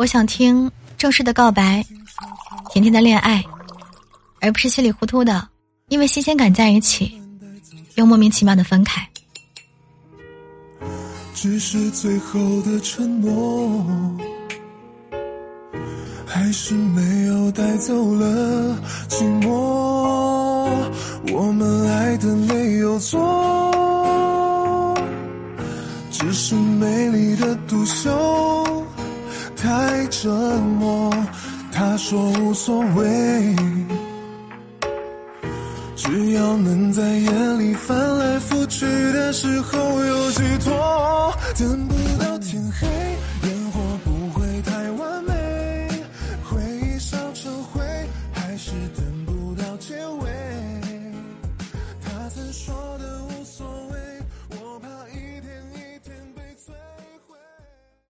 我想听正式的告白，甜甜的恋爱，而不是稀里糊涂的，因为新鲜感在一起，又莫名其妙的分开。只是最后的承诺，还是没有带走了寂寞。我们爱的没有错，只是美丽的独秀。太折磨，他说无所谓，只要能在夜里翻来覆去的时候有寄托，等。